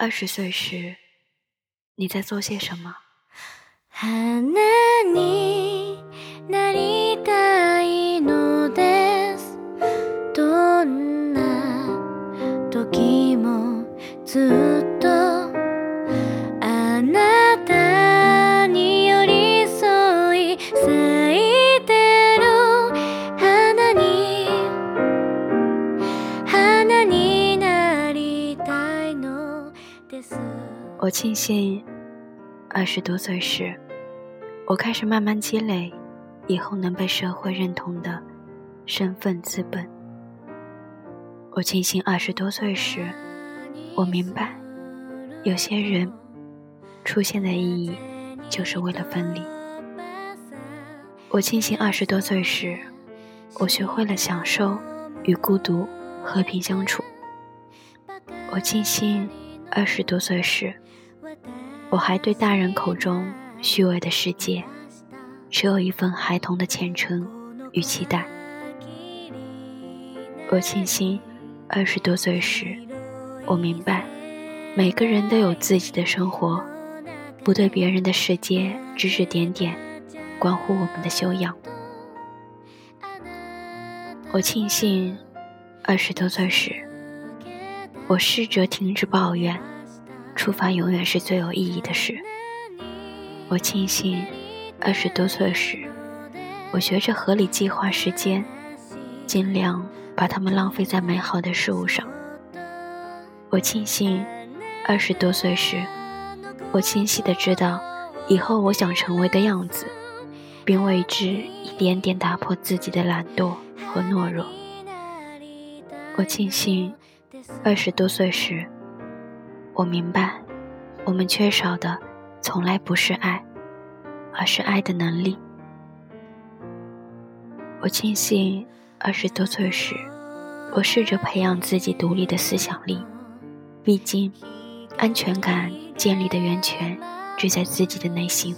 二十岁时，你在做些什么？我庆幸，二十多岁时，我开始慢慢积累以后能被社会认同的身份资本。我庆幸二十多岁时，我明白，有些人出现的意义就是为了分离。我庆幸二十多岁时，我学会了享受与孤独和平相处。我庆幸二十多岁时。我还对大人口中虚伪的世界，持有一份孩童的虔诚与期待。我庆幸二十多岁时，我明白每个人都有自己的生活，不对别人的世界指指点点，关乎我们的修养。我庆幸二十多岁时，我试着停止抱怨。出发永远是最有意义的事。我庆幸，二十多岁时，我学着合理计划时间，尽量把它们浪费在美好的事物上。我庆幸，二十多岁时，我清晰的知道以后我想成为的样子，并为之一点点打破自己的懒惰和懦弱。我庆幸，二十多岁时。我明白，我们缺少的从来不是爱，而是爱的能力。我庆幸二十多岁时，我试着培养自己独立的思想力。毕竟，安全感建立的源泉只在自己的内心。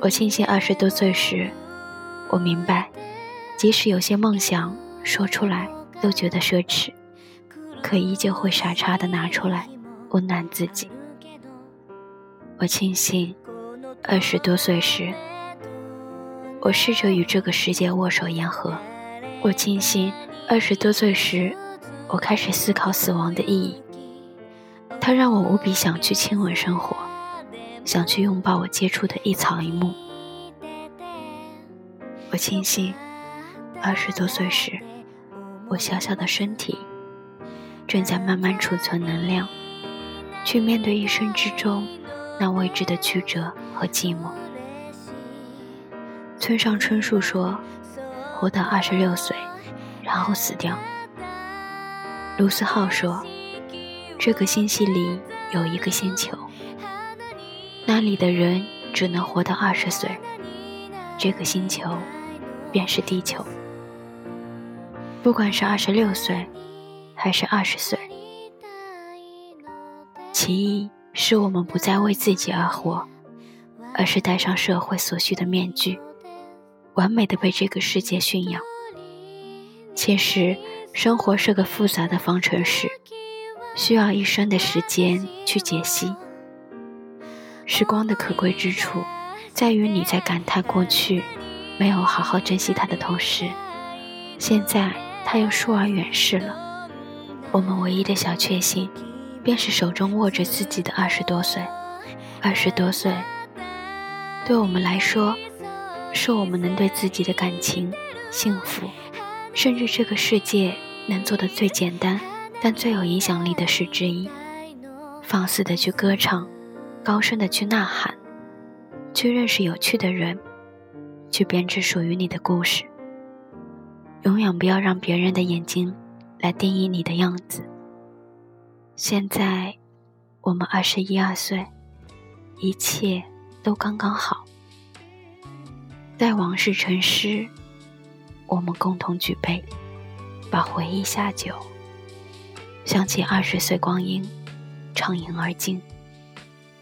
我庆幸二十多岁时，我明白，即使有些梦想说出来都觉得奢侈。可依旧会傻叉的拿出来温暖自己。我庆幸，二十多岁时，我试着与这个世界握手言和。我庆幸，二十多岁时，我开始思考死亡的意义。它让我无比想去亲吻生活，想去拥抱我接触的一草一木。我庆幸，二十多岁时，我小小的身体。正在慢慢储存能量，去面对一生之中那未知的曲折和寂寞。村上春树说：“活到二十六岁，然后死掉。”卢思浩说：“这个星系里有一个星球，那里的人只能活到二十岁，这个星球便是地球。不管是二十六岁。”还是二十岁，其一是我们不再为自己而活，而是戴上社会所需的面具，完美的被这个世界驯养。其实，生活是个复杂的方程式，需要一生的时间去解析。时光的可贵之处，在于你在感叹过去没有好好珍惜它的同时，现在他又疏而远逝了。我们唯一的小确幸，便是手中握着自己的二十多岁。二十多岁，对我们来说，是我们能对自己的感情、幸福，甚至这个世界能做的最简单但最有影响力的事之一。放肆的去歌唱，高声的去呐喊，去认识有趣的人，去编织属于你的故事。永远不要让别人的眼睛。来定义你的样子。现在，我们二十一二岁，一切都刚刚好。待往事成诗，我们共同举杯，把回忆下酒，想起二十岁光阴，畅饮而尽，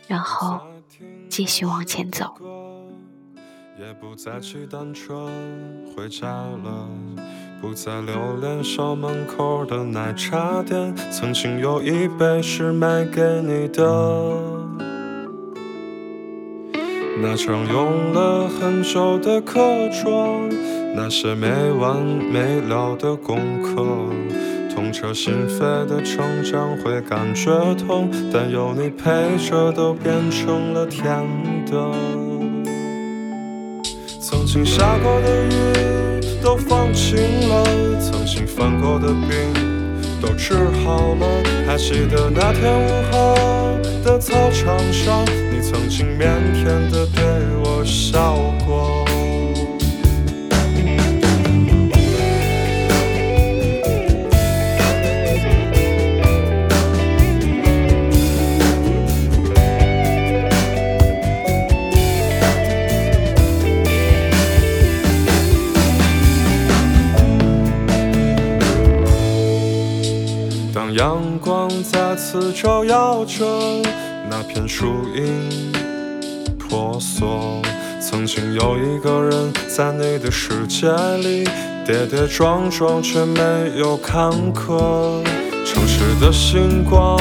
然后继续往前走。也不再去单纯回家了。不再留恋校门口的奶茶店，曾经有一杯是买给你的。那张用了很久的课桌，那些没完没了的功课，痛彻心扉的成长会感觉痛，但有你陪着都变成了甜的。曾经下过的雨都放晴了，曾经犯过的病都治好了，还记得那天午后的操场上。你曾经腼腆的对我笑过。当阳光再次照耀着。那片树荫婆娑，曾经有一个人在你的世界里跌跌撞撞，却没有坎坷。城市的星光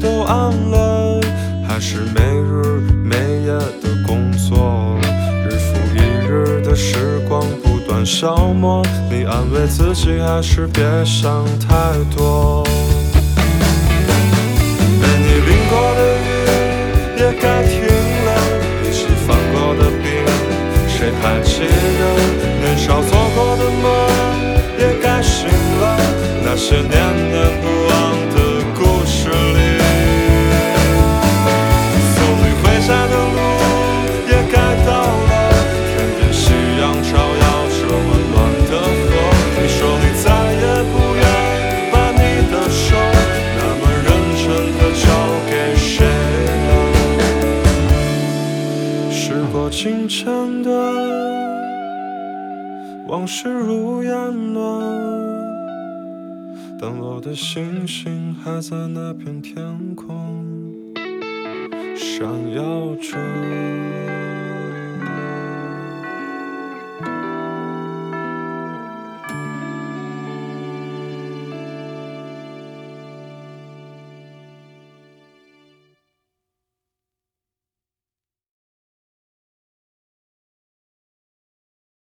都暗了，还是没日没夜的工作，日复一日的时光不断消磨，你安慰自己还是别想太多。被你淋过的雨也该停了，一起犯过的病，谁还记得？年少做过的梦，也该醒了。那些年往事如烟了，但我的星星还在那片天空闪耀着。